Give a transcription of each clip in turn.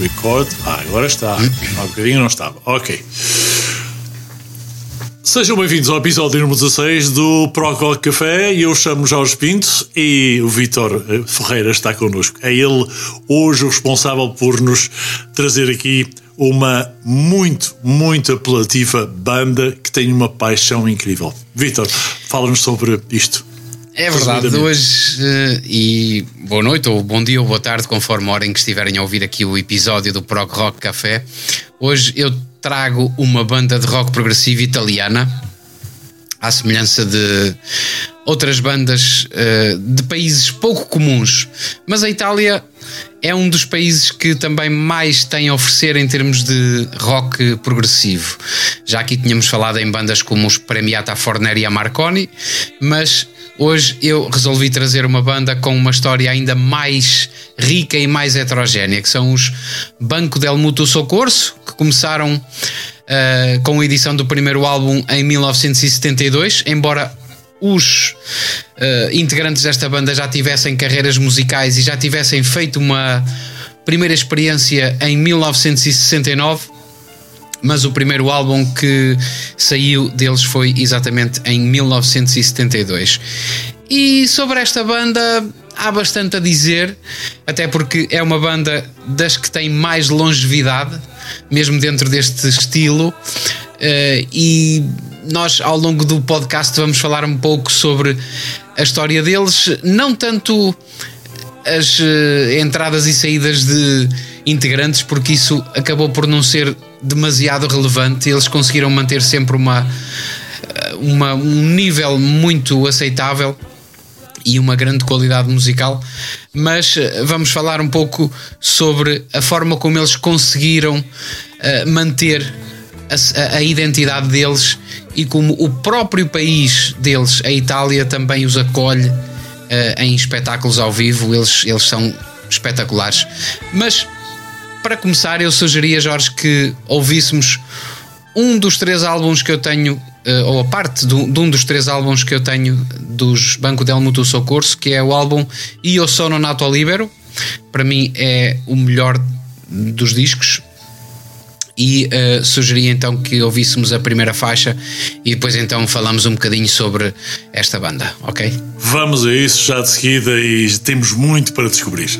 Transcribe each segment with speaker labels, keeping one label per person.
Speaker 1: record. Ah, agora está. Há um bocadinho não estava. Ok. Sejam bem-vindos ao episódio número 16 do Procol Café. Eu chamo Jorge Pinto e o Vítor eh, Ferreira está connosco. É ele hoje o responsável por nos trazer aqui uma muito, muito apelativa banda que tem uma paixão incrível. Vítor, fala-nos sobre isto.
Speaker 2: É verdade, hoje uh, e boa noite, ou bom dia ou boa tarde, conforme a hora em que estiverem a ouvir aqui o episódio do Prog Rock Café. Hoje eu trago uma banda de rock progressivo italiana, à semelhança de outras bandas uh, de países pouco comuns. Mas a Itália é um dos países que também mais tem a oferecer em termos de rock progressivo. Já aqui tínhamos falado em bandas como os Premiata Forneri e a Marconi, mas Hoje eu resolvi trazer uma banda com uma história ainda mais rica e mais heterogénea, que são os Banco del Mutuo Socorso, que começaram uh, com a edição do primeiro álbum em 1972, embora os uh, integrantes desta banda já tivessem carreiras musicais e já tivessem feito uma primeira experiência em 1969 mas o primeiro álbum que saiu deles foi exatamente em 1972. E sobre esta banda há bastante a dizer, até porque é uma banda das que tem mais longevidade, mesmo dentro deste estilo. Uh, e nós, ao longo do podcast, vamos falar um pouco sobre a história deles, não tanto as uh, entradas e saídas de integrantes, porque isso acabou por não ser demasiado relevante. Eles conseguiram manter sempre uma, uma, um nível muito aceitável e uma grande qualidade musical, mas eh, vamos falar um pouco sobre a forma como eles conseguiram manter a, a, identidade deles e como o próprio país deles, a Itália, também os acolhe uh, em espetáculos ao vivo. Eles, eles são espetaculares. Mas para começar, eu sugeria, Jorge, que ouvíssemos um dos três álbuns que eu tenho, eh, ou a parte de um dos três álbuns que eu tenho dos Banco del Mutuo Socorso, que é o álbum Io Sono Nato Libero. Para mim é o melhor dos discos. E uh, sugeria então que ouvíssemos a primeira faixa e depois então falamos um bocadinho sobre esta banda, ok?
Speaker 1: Vamos a isso já de seguida e temos muito para descobrir.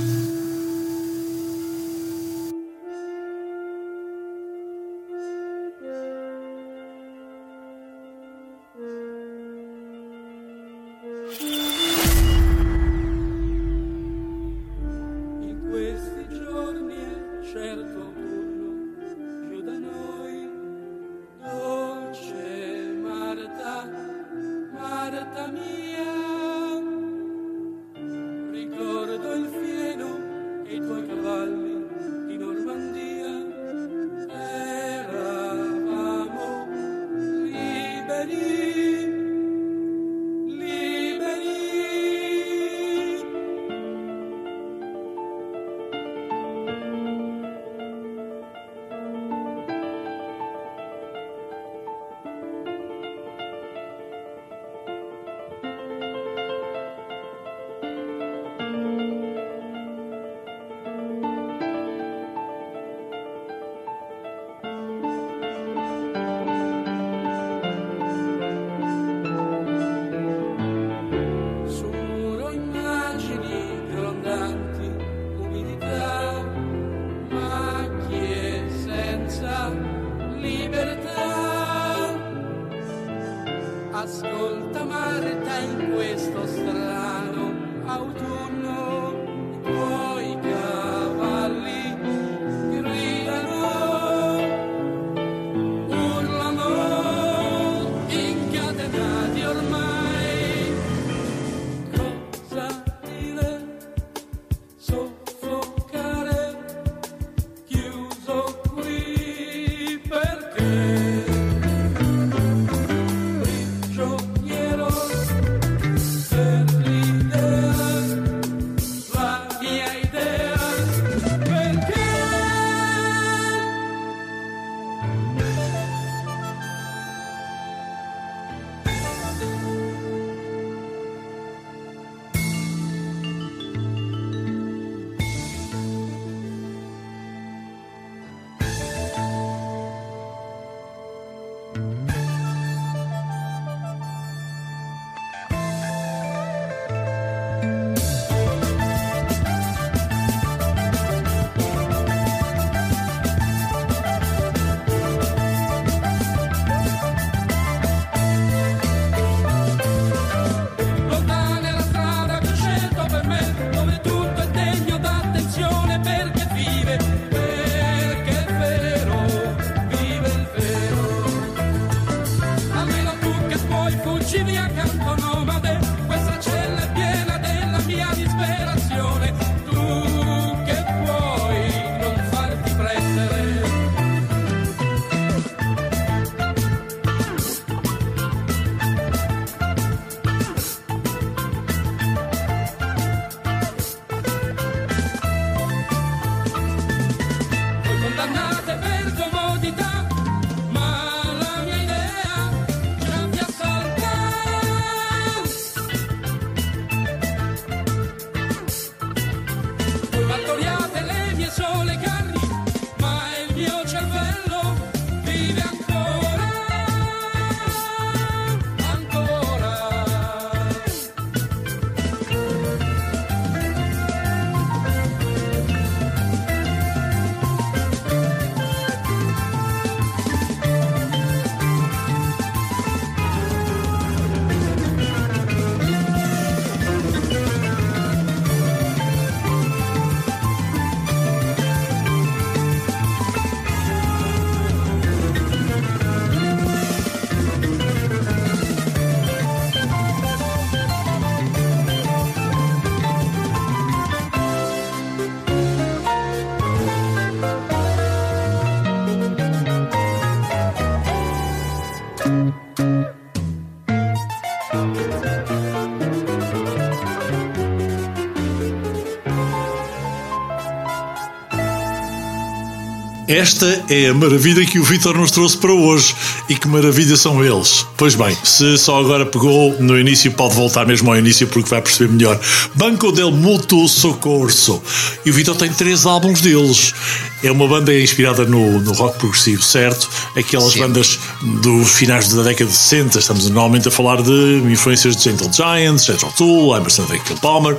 Speaker 3: Esta é a maravilha que o Vitor nos trouxe para hoje. E que maravilha são eles. Pois bem, se só agora pegou no início, pode voltar mesmo ao início porque vai perceber melhor. Banco del Mutuo Socorso. E o Vitor tem três álbuns deles. É uma banda inspirada no, no rock progressivo, certo? Aquelas Sim. bandas dos finais da década de 60. Estamos normalmente a falar de influências de Gentle Giants, Jethro Tull, Emerson Lake Palmer.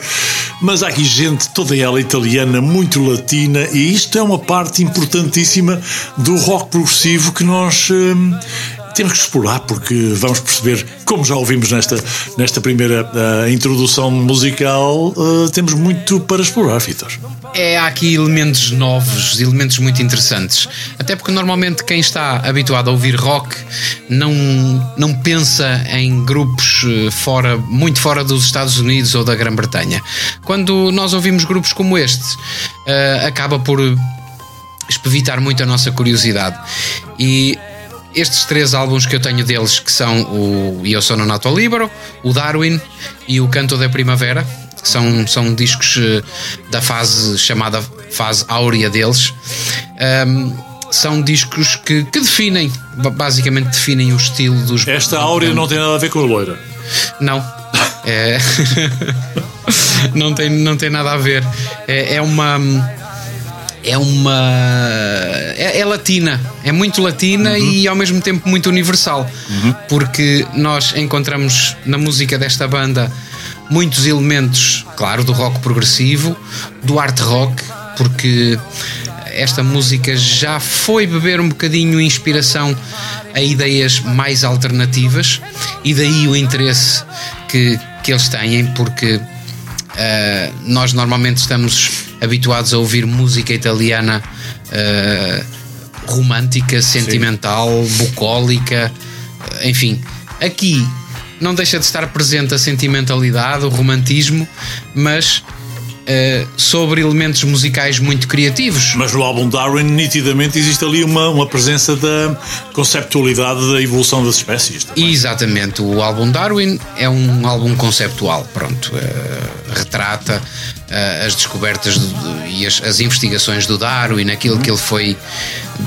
Speaker 3: Mas há aqui gente, toda ela italiana, muito latina. E isto é uma parte importantíssima do rock progressivo que nós. Hum, temos que explorar porque vamos perceber, como já ouvimos nesta, nesta primeira uh, introdução musical, uh, temos muito para explorar, Vitor.
Speaker 2: É, há aqui elementos novos, elementos muito interessantes. Até porque normalmente quem está habituado a ouvir rock não, não pensa em grupos eh, fora, muito fora dos Estados Unidos ou da Grã-Bretanha. Quando nós ouvimos grupos como este, uh, acaba por espevitar muito a nossa curiosidade. E estes três álbuns que eu tenho deles, que são o Io Sono Nato Libero, o Darwin e o Canto da Primavera, são, são discos eh, da fase chamada fase áurea deles. Um, são discos que, que, definem, basicamente definem o estilo dos.
Speaker 3: Esta áurea não tem nada a ver com a loira.
Speaker 2: Não. É... não, tem, não tem nada a ver. É, é uma é uma. É, é, latina, é muito latina uhum. e ao mesmo tempo muito universal, uhum. porque nós encontramos na música desta banda muitos elementos, claro, do rock progressivo, do art rock, porque esta música já foi beber um bocadinho inspiração a ideias mais alternativas e daí o interesse que, que eles têm, porque uh, nós normalmente estamos habituados a ouvir música italiana uh, romântica, sentimental, Sim. bucólica, enfim. Aqui não deixa de estar presente a sentimentalidade, o romantismo, mas Uh, sobre elementos musicais muito criativos.
Speaker 3: Mas no álbum Darwin, nitidamente, existe ali uma, uma presença da conceptualidade da evolução das espécies.
Speaker 2: Também. Exatamente. O álbum Darwin é um álbum conceptual, pronto. Uh, retrata uh, as descobertas do, e as, as, investigações do Darwin, aquilo que ele foi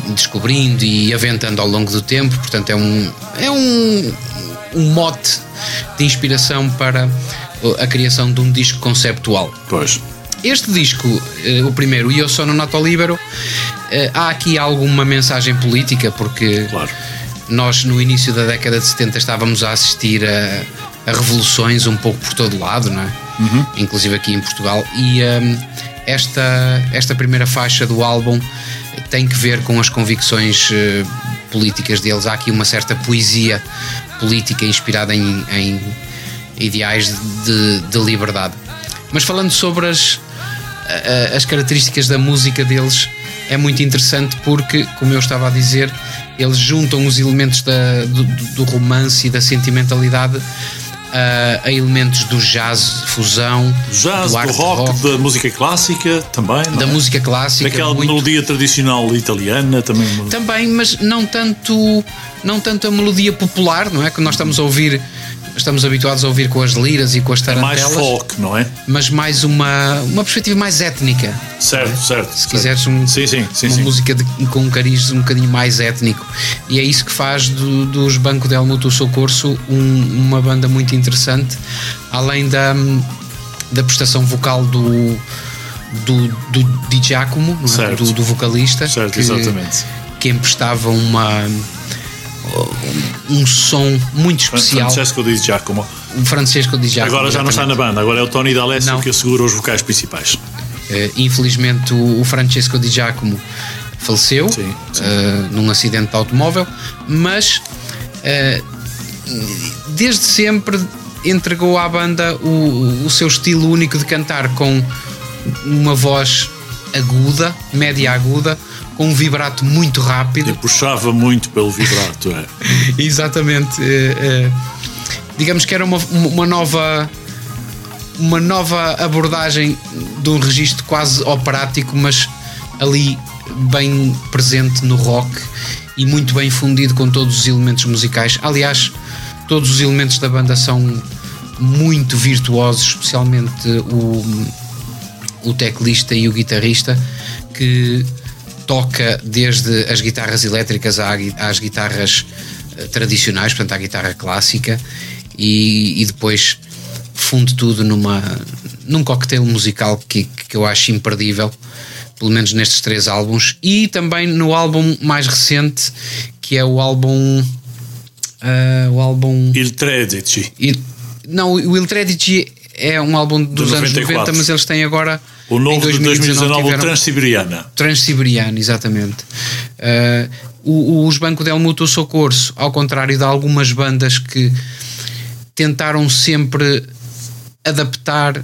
Speaker 2: descobrindo e aventando ao longo do tempo. Portanto, é um, é um, um mote de inspiração para a criação de um disco conceptual.
Speaker 3: Pois.
Speaker 2: Este disco, eh, o primeiro, Io Sono Nato Libero, eh, há aqui alguma mensagem política, porque
Speaker 3: claro.
Speaker 2: nós no início da década de 70 estávamos a assistir a, a revoluções um pouco por todo lado, não é?
Speaker 3: Uhum.
Speaker 2: Inclusive aqui em Portugal. E um, esta, esta primeira faixa do álbum tem que ver com as convicções uh, políticas deles. Há aqui uma certa poesia política inspirada em, em ideais de, de liberdade. Mas falando sobre as, as características da música deles é muito interessante porque, como eu estava a dizer, eles juntam os elementos da, do, do romance e da sentimentalidade a, a elementos do jazz, fusão,
Speaker 3: jazz,
Speaker 2: do,
Speaker 3: do rock, rock, da música clássica também.
Speaker 2: Da
Speaker 3: é?
Speaker 2: música clássica.
Speaker 3: Daquela muito... melodia tradicional italiana também.
Speaker 2: Também, mas não tanto, não tanto a melodia popular, não é? Que nós estamos a ouvir estamos habituados a ouvir com as liras e com as tarantelas.
Speaker 3: É mais folk, não é?
Speaker 2: Mas mais uma, uma perspectiva mais étnica.
Speaker 3: Certo,
Speaker 2: é?
Speaker 3: certo.
Speaker 2: Se
Speaker 3: certo.
Speaker 2: quiseres um,
Speaker 3: sim, sim, sim,
Speaker 2: uma música de, com um cariz um bocadinho mais étnico. E é isso que faz do, dos Banco del Mutuo Socorso um, uma banda muito interessante, além da, da prestação vocal do, do, do Di Giacomo, é? do, do, vocalista.
Speaker 3: Certo,
Speaker 2: que,
Speaker 3: exatamente.
Speaker 2: Que emprestava uma um som muito especial.
Speaker 3: Francesco Di Giacomo.
Speaker 2: O Francesco Di Giacomo.
Speaker 3: Agora já não está na banda, agora é o Tony D'Alessio não. que assegura os vocais principais.
Speaker 2: Uh, infelizmente o Francesco Di Giacomo faleceu sim, sim. Uh, num acidente de automóvel, mas uh, desde sempre entregou à banda o, o seu estilo único de cantar com uma voz aguda, média aguda, com um vibrato muito rápido.
Speaker 3: E puxava muito pelo vibrato, é.
Speaker 2: Exatamente. É, é, digamos que era uma, uma nova uma nova abordagem de um registro quase operático, mas ali bem presente no rock e muito bem fundido com todos os elementos musicais. Aliás, todos os elementos da banda são muito virtuosos, especialmente o, o teclista e o guitarrista, que toca desde as guitarras elétricas às guitarras eh, tradicionais, portanto, à guitarra clássica, e, e depois funde tudo numa, num cocktail musical que, que eu acho imperdível, pelo menos nestes três álbuns, e também no álbum mais recente, que é o álbum. Uh, o álbum.
Speaker 3: Il Tredici.
Speaker 2: Il, não, o Il Tredici é um álbum dos anos 90, mas eles têm agora
Speaker 3: o novo 2019, de 2019, o Transsiberiana.
Speaker 2: Transsiberiana, exatamente. Uh, os Banco del Mutuo Socorro, ao contrário de algumas bandas que tentaram sempre adaptar uh,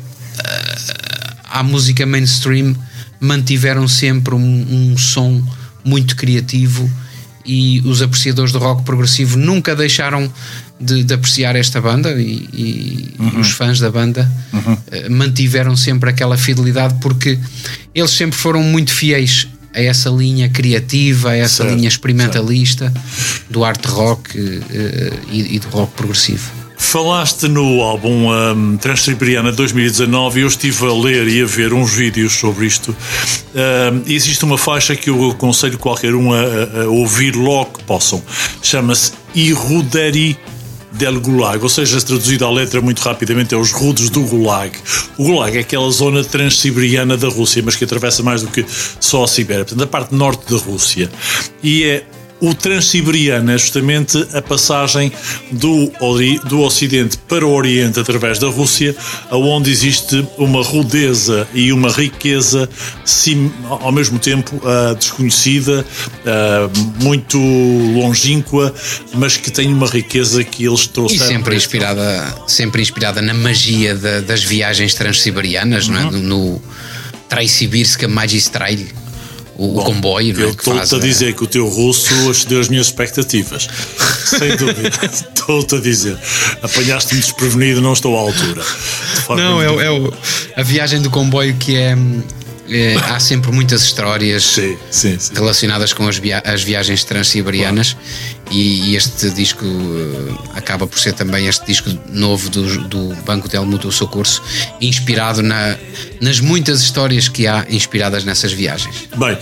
Speaker 2: à música mainstream, mantiveram sempre um, um som muito criativo e os apreciadores do rock progressivo nunca deixaram de, de apreciar esta banda e, e, uhum. os fãs da banda uhum. uh, mantiveram sempre aquela fidelidade porque eles sempre foram muito fiéis a essa linha criativa, a essa certo, linha experimentalista certo. do art rock uh, e, e do rock progressivo.
Speaker 3: Falaste no álbum um, Transsiberiana 2019 e eu estive a ler e a ver uns vídeos sobre isto. Um, existe uma faixa que eu aconselho qualquer um a, a ouvir logo que possam. Chama-se Iruderi del Gulag, ou seja, traduzido à letra muito rapidamente, é os rudos do Gulag. O Gulag é aquela zona transsiberiana da Rússia, mas que atravessa mais do que só a Sibéria, portanto, a parte norte da Rússia. E é o Transsiberiano é justamente a passagem do, do Ocidente para o Oriente através da Rússia, onde existe uma rudeza e uma riqueza sim, ao mesmo tempo uh, desconhecida, uh, muito longínqua, mas que tem uma riqueza que eles trouxeram.
Speaker 2: E sempre inspirada, sempre inspirada na magia de, das viagens transsiberianas, uhum. não é? no, no Traissibirska Magistrail o, Bom, comboio.
Speaker 3: Eu estou-te a dizer que o teu russo excedeu as minhas expectativas. Sem dúvida. Estou-te a dizer. Apanhaste-me desprevenido, não estou à altura.
Speaker 2: Não, é, é o, a viagem do comboio que é é, há sempre muitas histórias
Speaker 3: sim, sim, sim.
Speaker 2: relacionadas com as, via as viagens transsiberianas e, e, este disco uh, acaba por ser também este disco novo do, do Banco del Mutuo Socorro, inspirado na, nas muitas histórias que há inspiradas nessas viagens.
Speaker 3: Bem,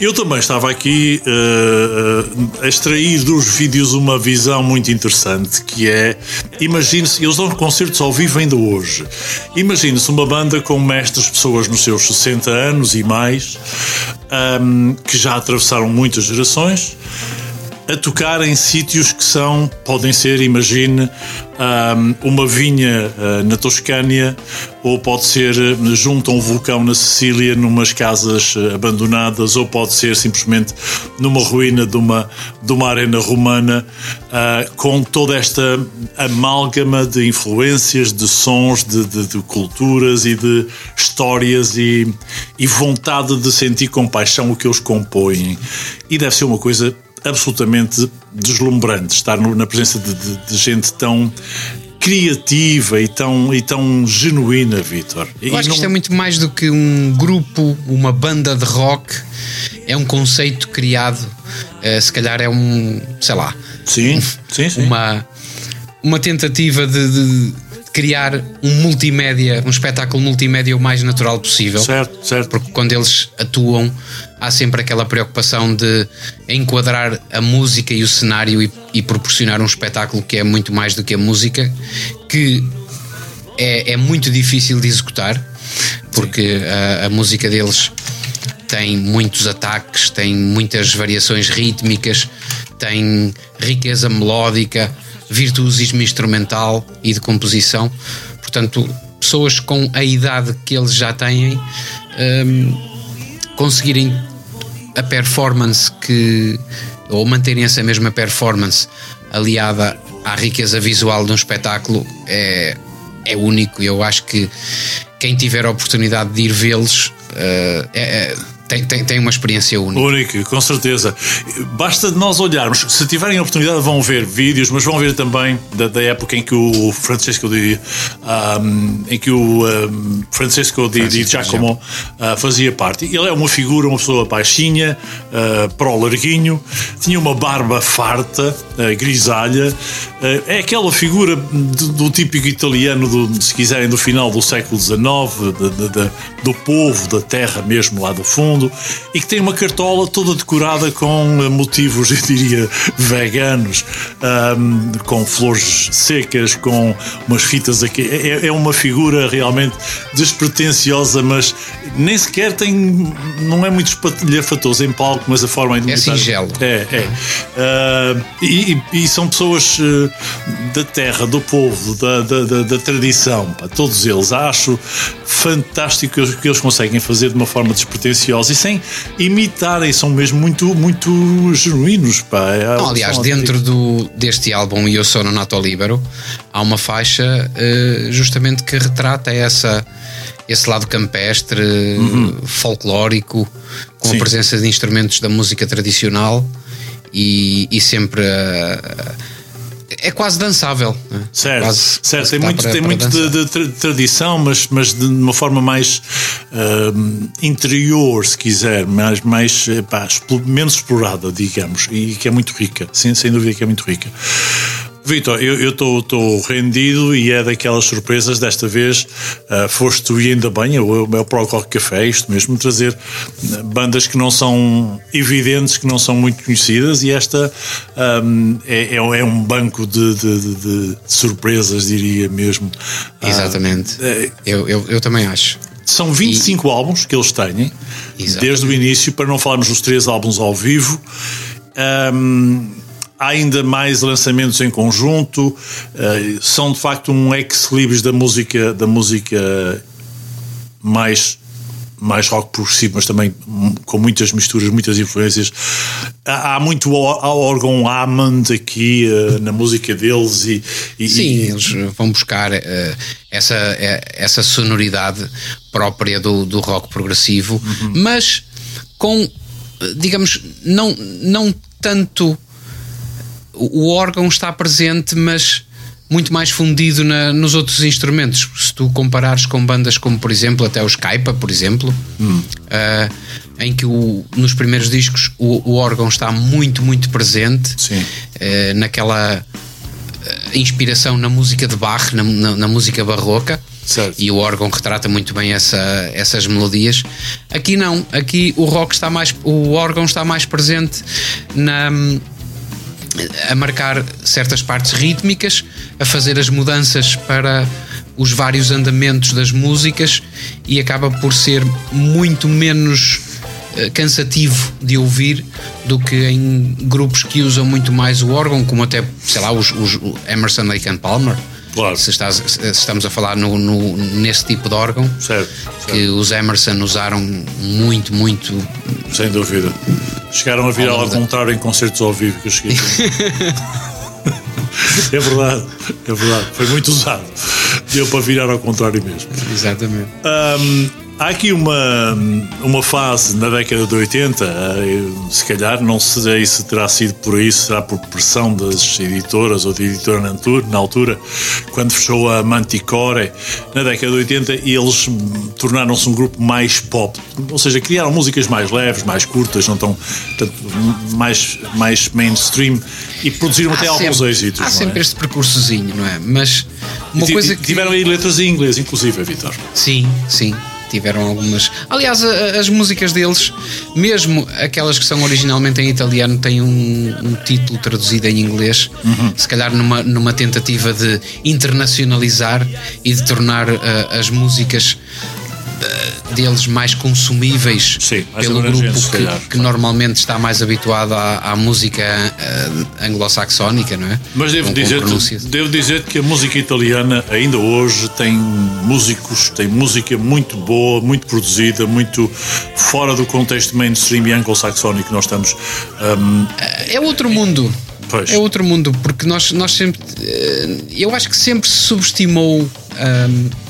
Speaker 3: eu também estava aqui uh, a extrair dos vídeos uma visão muito interessante que é, imagine-se, eles dão concertos ao vivo ainda hoje. Imagine-se uma banda com mestres, pessoas nos seus 60 anos e mais, um, que já atravessaram muitas gerações a tocar em sítios que são, podem ser, imagine, uma vinha uh, na Toscânia, ou pode ser uh, junto a um vulcão na Sicília, numas casas uh, abandonadas, ou pode ser simplesmente numa ruína de uma, de uma arena romana, com toda esta amálgama de influências, de sons, de, de, de culturas e de histórias e, e vontade de sentir compaixão o que eles compõem. E deve ser uma coisa absolutamente deslumbrante estar na presença de, de, de gente tão criativa e tão, e tão genuína, Vitor.
Speaker 2: Eu acho não... que isto é muito mais do que um grupo, uma banda de rock. É um conceito criado. Uh, se calhar é um, sei lá.
Speaker 3: Sim, sim, sim.
Speaker 2: Uma, uma tentativa de, de criar um multimédia, um espetáculo multimédia o mais natural possível.
Speaker 3: Certo, certo.
Speaker 2: Porque quando eles atuam, há sempre aquela preocupação de enquadrar a música e o cenário e, e proporcionar um espetáculo que é muito mais do que a música, que é, é muito difícil de executar, porque a, a música deles tem muitos ataques, tem muitas variações rítmicas, tem riqueza melódica virtuosismo instrumental e de composição. Portanto, pessoas com a idade que eles já têm um, conseguirem a performance que ou manterem essa mesma performance aliada à riqueza visual de um espetáculo é, é único. Eu acho que quem tiver a oportunidade de ir vê-los uh, é, é tem, tem, tem uma experiência única.
Speaker 3: Única, com certeza. Basta de nós olharmos. Se tiverem a oportunidade, vão ver vídeos, mas vão ver também da, da época em que o Francesco de, um, em que o um, Francesco de, de Giacomo uh, fazia parte. Ele é uma figura, uma pessoa baixinha, uh, para o larguinho, tinha uma barba farta, uh, grisalha. é aquela figura do, do típico italiano, do, se quiserem, do final do século XIX, de, de, do povo, da terra mesmo lá do fundo e que tem uma cartola toda decorada com eh, motivos, eu diria, veganos, um, com flores secas, com umas fitas aqui. É, é, é, uma figura realmente despretensiosa, mas nem sequer tem. não é muito espatilhafatoso em palco, mas a forma
Speaker 2: de. É singelo.
Speaker 3: É, é. Uh, e, e, são pessoas uh, da terra, do povo, da, da, da, da tradição, pá, todos eles. Acho fantástico o que eles conseguem fazer de uma forma despretensiosa e sem imitarem, são mesmo muito, muito genuínos. Pá.
Speaker 2: É Não, aliás, dentro do, deste álbum Eu Sou no Nato Libero há uma faixa uh, justamente que retrata essa esse lado campestre, uhum. folclórico, com Sim. a presença de instrumentos da música tradicional e, e sempre uh, é quase dançável.
Speaker 3: Né? Certo, quase, certo. Tem muito, para, tem para muito de, de, tradição, mas, mas de uma forma mais uh, interior, se quiser, mais, mais pá, menos explorada, digamos, e que é muito rica, sem, sem dúvida que é muito rica. Vitor, eu estou rendido e é daquelas surpresas. Desta vez uh, foste tu e ainda bem, é o, é o Pro Rock Café, isto mesmo, trazer ah, bandas que não são evidentes, que não são muito conhecidas, e esta um, é, é, um banco de, de, de, de, surpresas, diria mesmo.
Speaker 2: Exatamente. Uh, eu, eu, eu também acho.
Speaker 3: São 25 e... álbuns que eles têm, Exatamente. desde o início, para não falarmos dos três álbuns ao vivo. Um, há ainda mais lançamentos em conjunto, uh, são de facto um ex-libris da música, da música mais mais rock progressivo, mas também com muitas misturas, muitas influências. Há, há muito órgão Hammond aqui uh, na música deles e, e
Speaker 2: sim, e... eles vão buscar uh, essa, essa sonoridade própria do, do rock progressivo, uhum. mas com digamos não não tanto o órgão está presente, mas muito mais fundido na, nos outros instrumentos. Se tu comparares com bandas como, por exemplo, até o Skype, por exemplo, hum. uh, em que o, nos primeiros discos o, o, órgão está muito, muito presente, uh, naquela uh, inspiração na música de Bach, na, na, na música barroca. Certo. E o órgão retrata muito bem essa, essas melodias. Aqui não, aqui o rock está mais, o órgão está mais presente na a marcar certas partes rítmicas, a fazer as mudanças para os vários andamentos das músicas e acaba por ser muito menos uh, cansativo de ouvir do que em grupos que usam muito mais o órgão, como até, sei lá, os, os Emerson, Lake and Palmer.
Speaker 3: Claro.
Speaker 2: Se, estás, se estamos a falar no, no, nesse tipo de órgão,
Speaker 3: certo,
Speaker 2: certo. que os Emerson usaram muito, muito.
Speaker 3: Sem dúvida. Chegaram a virar ao contrário em concertos ao vivo que eu cheguei. é verdade, é verdade. Foi muito usado. Deu para virar ao contrário mesmo.
Speaker 2: Exatamente.
Speaker 3: Um, Há aqui uma, uma fase na década de 80, eh, se calhar, não sei se terá sido por isso, será por pressão das editoras ou de editora na altura, quando fechou a Manticore, na década de 80, eles tornaram-se um grupo mais pop, ou seja, criaram músicas mais leves, mais curtas, não tão, mais, mais mainstream e produziram há até sempre, alguns êxitos.
Speaker 2: Há sempre
Speaker 3: é?
Speaker 2: este percursozinho, não é? Mas uma coisa que.
Speaker 3: Tiveram aí letras em inglês, inclusive, Vitor.
Speaker 2: Sim, sim tiveram algumas. Aliás, as músicas deles, mesmo aquelas que são originalmente em italiano, têm um, um título traduzido em inglês, uhum. se calhar numa, numa tentativa de internacionalizar e de tornar uh, as músicas deles mais consumíveis
Speaker 3: Sim, mais
Speaker 2: pelo grupo que, que, normalmente está mais habituado à, à música uh, anglo-saxónica, não é?
Speaker 3: Mas devo dizer, devo dizer que a música italiana ainda hoje tem músicos, tem música muito boa, muito produzida, muito fora do contexto mainstream e anglo-saxónico que nós estamos. Um...
Speaker 2: É outro mundo. Pois. É outro mundo, porque nós, nós sempre. Eh, eu acho que sempre se subestimou. Um,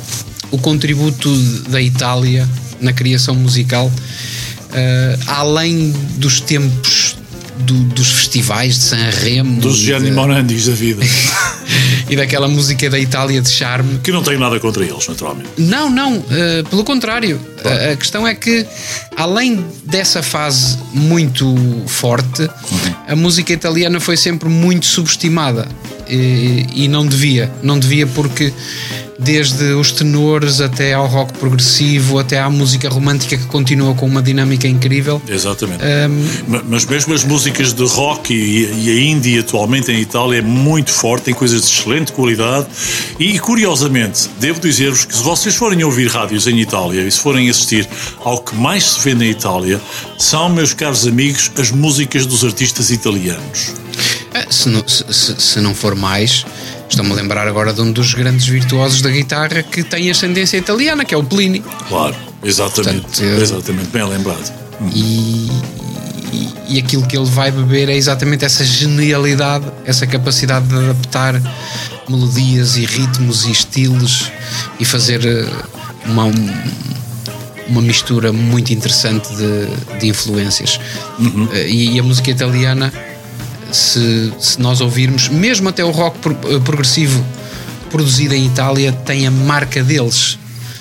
Speaker 2: o contributo da Itália na criação musical, uh, além dos tempos do, dos festivais de Sanremo.
Speaker 3: Dos Gianni Morandis da vida.
Speaker 2: e daquela música da Itália de charme.
Speaker 3: Que não tenho nada contra eles, naturalmente.
Speaker 2: Não, não, uh, pelo contrário. A, a, questão é que, além dessa fase muito forte, uhum. a música italiana foi sempre muito subestimada. E, e não devia. Não devia porque desde os tenores até ao rock progressivo, até à música romântica que continua com uma dinâmica incrível.
Speaker 3: Exatamente. Um, Mas mesmo as músicas de rock e, a indie atualmente em Itália é muito forte, tem coisas de excelente qualidade e curiosamente, devo dizer-vos que se vocês forem ouvir rádios em Itália e se forem assistir ao que mais se vê na Itália, são, meus caros amigos, as músicas dos artistas italianos.
Speaker 2: É, se, não, se, se não for mais, Estou-me a lembrar agora de um dos grandes virtuosos da guitarra que tem ascendência italiana, que é o Plini.
Speaker 3: Claro, exatamente. Portanto. Exatamente, bem lembrado.
Speaker 2: E, e, e, aquilo que ele vai beber é exatamente essa genialidade, essa capacidade de adaptar melodias e ritmos e estilos e fazer eh, uma, uma mistura muito interessante de, de influências. Uhum. Eh, e, e a música italiana se, se nós ouvirmos, mesmo até o rock eh, progressivo produzido em Itália tem a marca deles.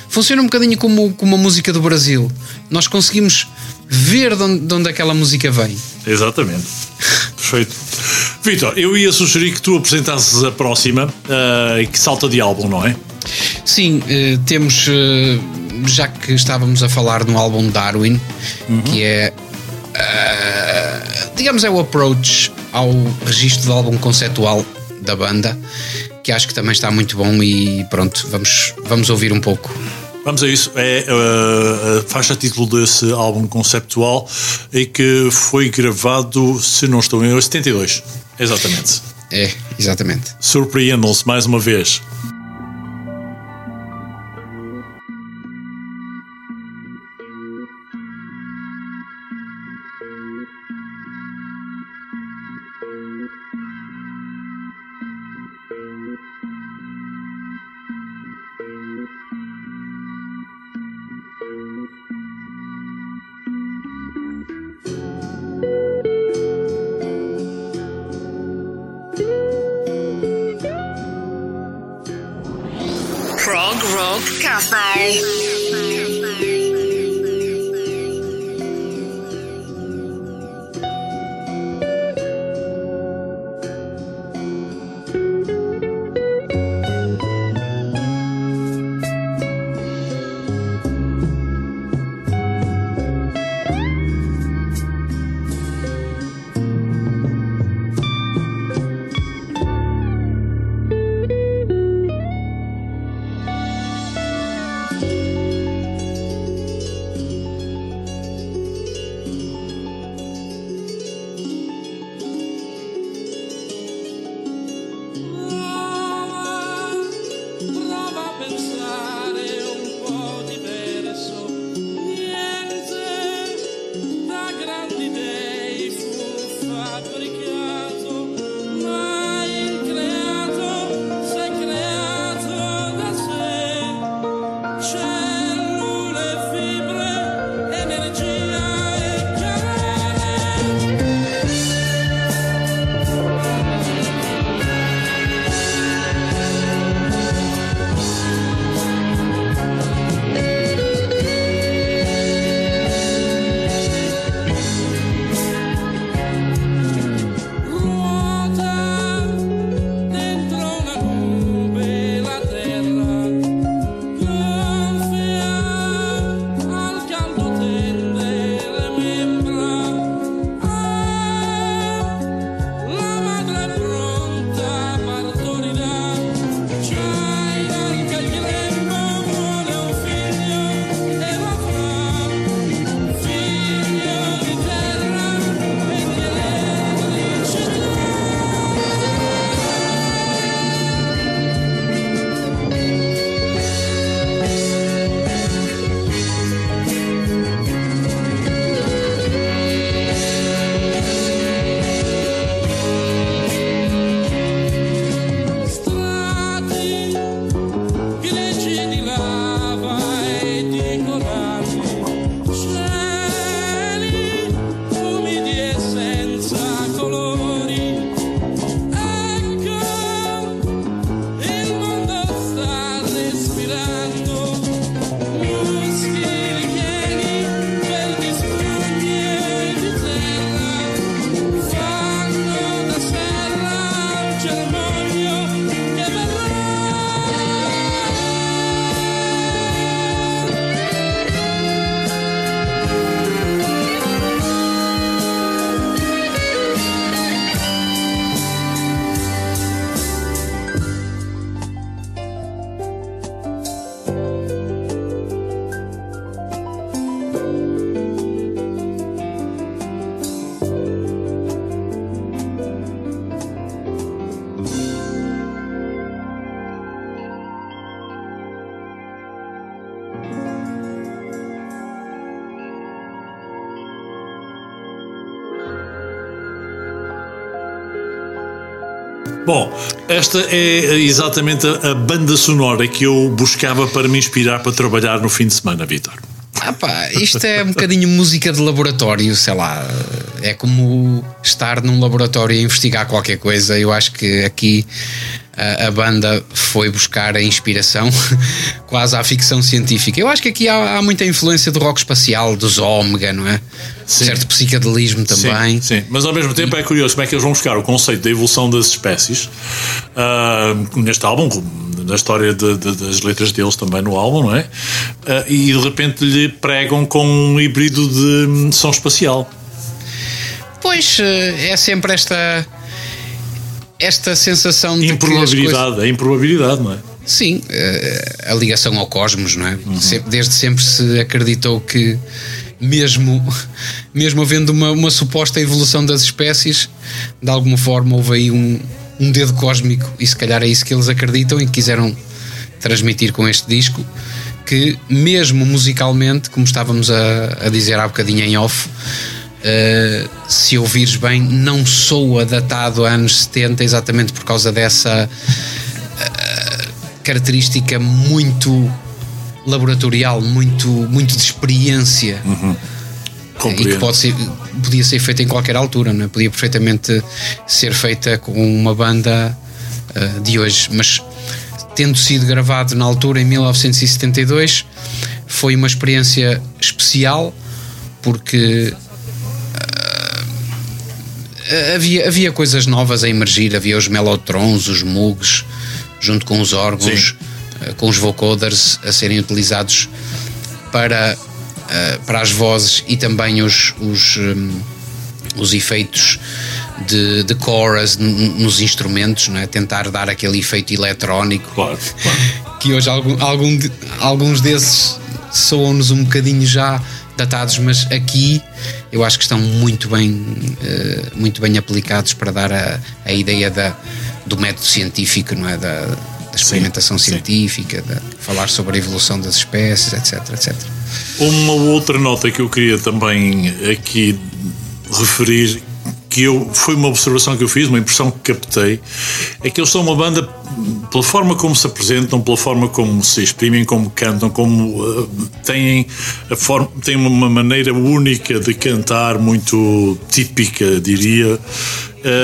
Speaker 2: Funciona um bocadinho como, como a música do Brasil. Nós conseguimos ver de onde, de onde aquela música vem.
Speaker 3: Exatamente. Perfeito. Vitor, eu ia sugerir que tu apresentasses a próxima, uh, que salta de álbum, não é?
Speaker 2: Sim, uh, temos, uh, já que estávamos a falar no álbum Darwin, uhum. que é, digamos, é o approach ao registro do álbum conceptual da banda, que acho que também está muito bom e pronto, vamos, vamos ouvir um pouco.
Speaker 3: Vamos a isso. É uh, a faixa título desse álbum conceptual e que foi gravado, se não estou em 72. Exatamente.
Speaker 2: É, exatamente.
Speaker 3: Surpreendam-se mais uma vez. Esta é exatamente a banda sonora que eu buscava para me inspirar para trabalhar no fim de semana, Vitor.
Speaker 2: Ah pá, isto é um bocadinho música de laboratório, sei lá. É como estar num laboratório a investigar qualquer coisa. Eu acho que aqui a, a banda foi buscar a inspiração quase à ficção científica. Eu acho que aqui há, há muita influência do rock espacial, dos Omega, não é? Sim. Certo psicadelismo também.
Speaker 3: Sim, sim, mas ao mesmo tempo é curioso como é que eles vão buscar o conceito da evolução das espécies uh, neste álbum, na história de, de, das letras deles também no álbum, não é? Uh, e de repente lhe pregam com um híbrido de som espacial.
Speaker 2: Pois é sempre esta esta sensação de
Speaker 3: improbabilidade, coisas... a improbabilidade, não é?
Speaker 2: Sim, eh, a ligação ao cosmos, não é? Uhum. Desde sempre se acreditou que mesmo, mesmo havendo uma, uma suposta evolução das espécies, de alguma forma houve aí um, um dedo cósmico, e se calhar é isso que eles acreditam e quiseram transmitir com este disco, que mesmo musicalmente, como estávamos a, a dizer há bocadinho em off, uh, se ouvires bem, não soa datado a anos 70 exatamente por causa dessa uh, característica muito laboratorial, muito, muito de experiência. Uhum e que pode ser, podia ser feita em qualquer altura, não é? podia perfeitamente ser feita com uma banda uh, de hoje, mas tendo sido gravado na altura em 1972 foi uma experiência especial porque havia, havia coisas novas a emergir, havia os melotrons, os mugs, junto com os órgãos, uh, com os vocoders a serem utilizados para uh, para as vozes e também os, os, os efeitos de, de chorus nos instrumentos, não é? tentar dar aquele efeito eletrónico.
Speaker 3: Claro, claro.
Speaker 2: Que hoje algum, algum, alguns desses soam-nos um bocadinho já datados, mas aqui eu acho que estão muito bem, uh, muito bem aplicados para dar a, a ideia da, do método científico, não é? Da, da experimentação sim, científica, sim. de falar sobre a evolução das espécies, etc, etc.
Speaker 3: Uma outra nota que eu queria também aqui referir que eu, foi uma observação que eu fiz, uma impressão que captei, é que eles são uma banda, pela forma como se apresentam, pela forma como se exprimem, como cantam, como uh, têm, a forma, têm uma maneira única de cantar, muito típica, diria.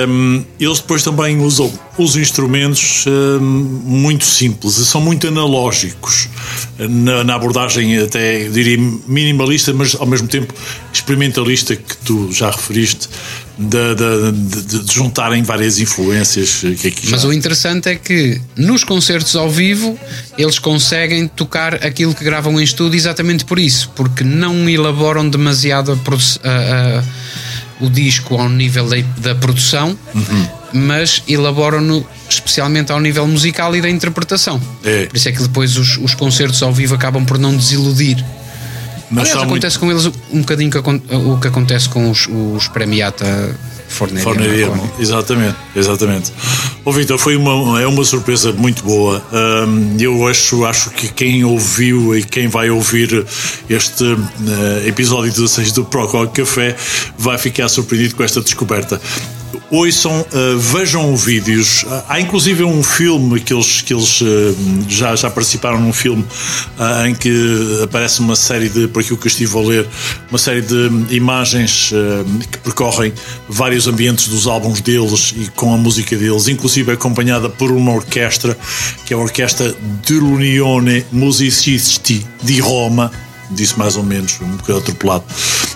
Speaker 3: Um, eles depois também usam os instrumentos um, muito simples e são muito analógicos na, na, abordagem até diria minimalista, mas ao mesmo tempo experimentalista que tu já referiste de, de, de, juntarem várias influências que aqui
Speaker 2: Mas o interessante é que nos concertos ao vivo eles conseguem tocar aquilo que gravam em estúdio exatamente por isso, porque não elaboram demasiado a, a, a o disco ao nível da, produção, uhum. mas elaboram-no especialmente ao nível musical e da interpretação. É. Por isso é que depois os, os concertos ao vivo acabam por não desiludir. Mas Aliás, acontece muito... com eles um bocadinho que, o que acontece com os, os Premiata Forneria. Forneria,
Speaker 3: exatamente, exatamente. Ô Vitor, foi uma, é uma surpresa muito boa. Um, eu acho, acho que quem ouviu e quem vai ouvir este uh, episódio 16 do Procol Café vai ficar surpreendido com esta descoberta ouçam, uh, vejam vídeos. Há inclusive um filme que eles, que eles uh, já, já participaram num filme uh, em que aparece uma série de, por aquilo que eu estive a ler, uma série de imagens que percorrem vários ambientes dos álbuns deles e com a música deles, inclusive acompanhada por uma orquestra, que é a Orquestra dell'Unione Musicisti di Roma disse mais ou menos, um bocado atropelado.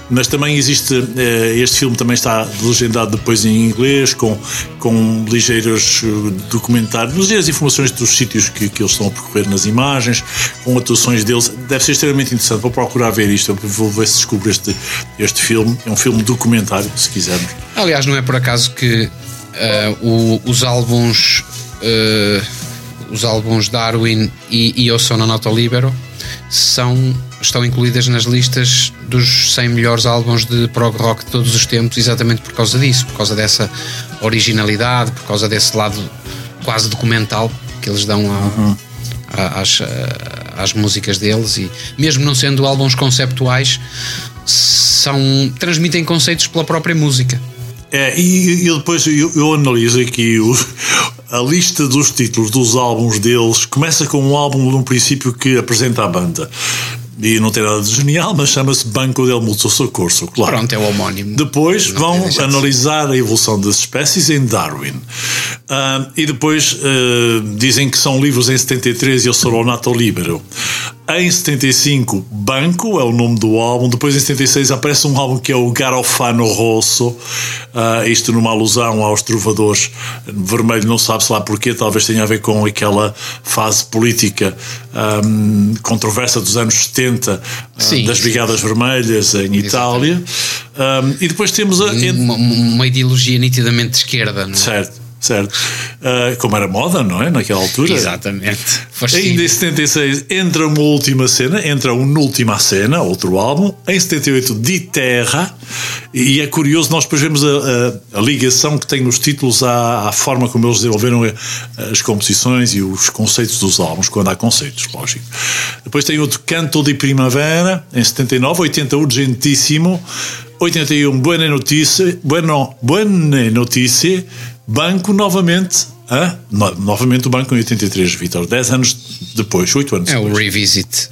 Speaker 3: Mas também existe, eh, este filme também está legendado depois em inglês, com, com ligeiros eh, documentários, ligeiras informações dos sítios que, que eles estão a percorrer nas imagens, com atuações deles. Deve ser extremamente interessante. Vou procurar ver isto, vou ver se descubro este, este filme. É um filme documentário, se quisermos.
Speaker 2: Aliás, não é por acaso que uh, o, os álbuns. Uh, os álbuns Darwin e, Eu Sono Noto Libero são estão incluídas nas listas dos 100 melhores álbuns de prog rock de todos os tempos, exatamente por causa disso, por causa dessa originalidade, por causa desse lado quase documental que eles dão a, uhum. a, às, a, às músicas deles. E mesmo não sendo álbuns conceptuais são transmitem conceitos pela própria música.
Speaker 3: É, e, e depois eu, eu, analiso aqui o, a lista dos títulos dos álbuns deles. Começa com um álbum num princípio que apresenta a banda e não tem nada de genial, mas chama-se Banco del Mutuo Socorro, claro.
Speaker 2: Pronto, é o homónimo.
Speaker 3: Depois não vão analisar a evolução das espécies em Darwin. Uh, e depois uh, dizem que são livros em 73 e o Soronato Libero. Em 75, Banco é o nome do álbum. Depois, em 76, aparece um álbum que é o Garofano Rosso. Uh, isto numa alusão aos trovadores. Vermelho, não sabe-se lá porquê. Talvez tenha a ver com aquela fase política um, controversa dos anos 70 uh, das Brigadas Vermelhas em Itália. Um, e depois temos a,
Speaker 2: uma, uma, ideologia nitidamente de esquerda, não é?
Speaker 3: Certo certo? Uh, como era moda, não é? Naquela altura.
Speaker 2: Exatamente.
Speaker 3: Ainda em 76 entra uma última cena, entra uma última cena, outro álbum. Em 78, Di Terra. E é curioso, nós depois vemos a, a, a ligação que tem os títulos à, à, forma como eles desenvolveram as composições e os conceitos dos álbuns, quando há conceitos, lógico. Depois tem outro Canto de Primavera, em 79, 80, Urgentíssimo. 81, Buena Notícia, bueno, Buena Notícia, Banco novamente. Ah, no, novamente o banco em 83, Vitor. 10 anos depois, 8 anos
Speaker 2: é
Speaker 3: depois.
Speaker 2: É o revisit.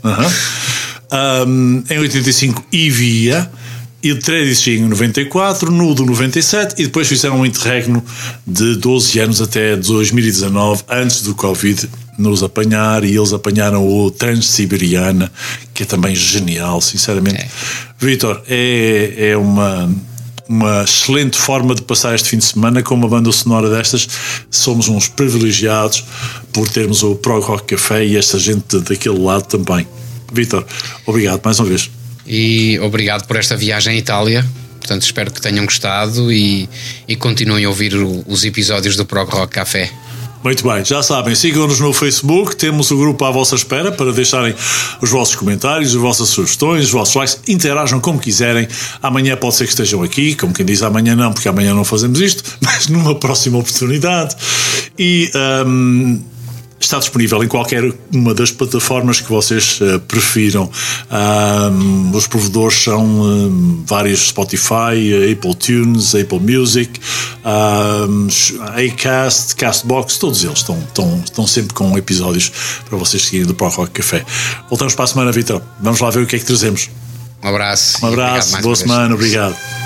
Speaker 3: Um, em 85, Ivia. E Trading em 94, Nudo 97 e depois fizeram um interregno de 12 anos até 2019, antes do Covid nos apanhar e eles apanharam o Transsiberiana, que é também genial, sinceramente. É. Vitor, é, é uma uma excelente forma de passar este fim de semana com uma banda sonora destas. Somos uns privilegiados por termos o Prog Rock Café e esta gente daquele lado também. Vitor, obrigado mais uma vez.
Speaker 2: E obrigado por esta viagem à Itália. Portanto, espero que tenham gostado e, e continuem a ouvir os episódios do Prog Rock Café.
Speaker 3: Muito bem, já sabem, sigam-nos no Facebook, temos o grupo à vossa espera para deixarem os vossos comentários, as vossas sugestões, os vossos likes, interajam como quiserem. Amanhã pode ser que estejam aqui, como quem diz amanhã não, porque amanhã não fazemos isto, mas numa próxima oportunidade. E. Um, está disponível em qualquer uma das plataformas que vocês uh, prefiram. Um, os provedores são um, vários Spotify, Apple Tunes, Apple Music, um, Acast, Castbox, todos eles estão, estão, estão sempre com episódios para vocês seguirem do Pro Rock Café. Voltamos para a semana, Vitor. Vamos lá ver o que é que trazemos.
Speaker 2: Um abraço.
Speaker 3: Um abraço, boa semana, obrigado.